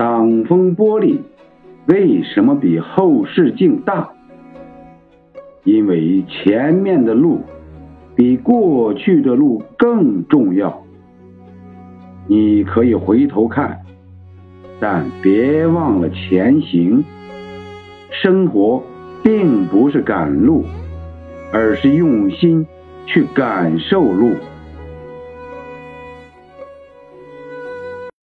挡风玻璃为什么比后视镜大？因为前面的路比过去的路更重要。你可以回头看但别忘了前行。生活并不是赶路而是用心去感受路。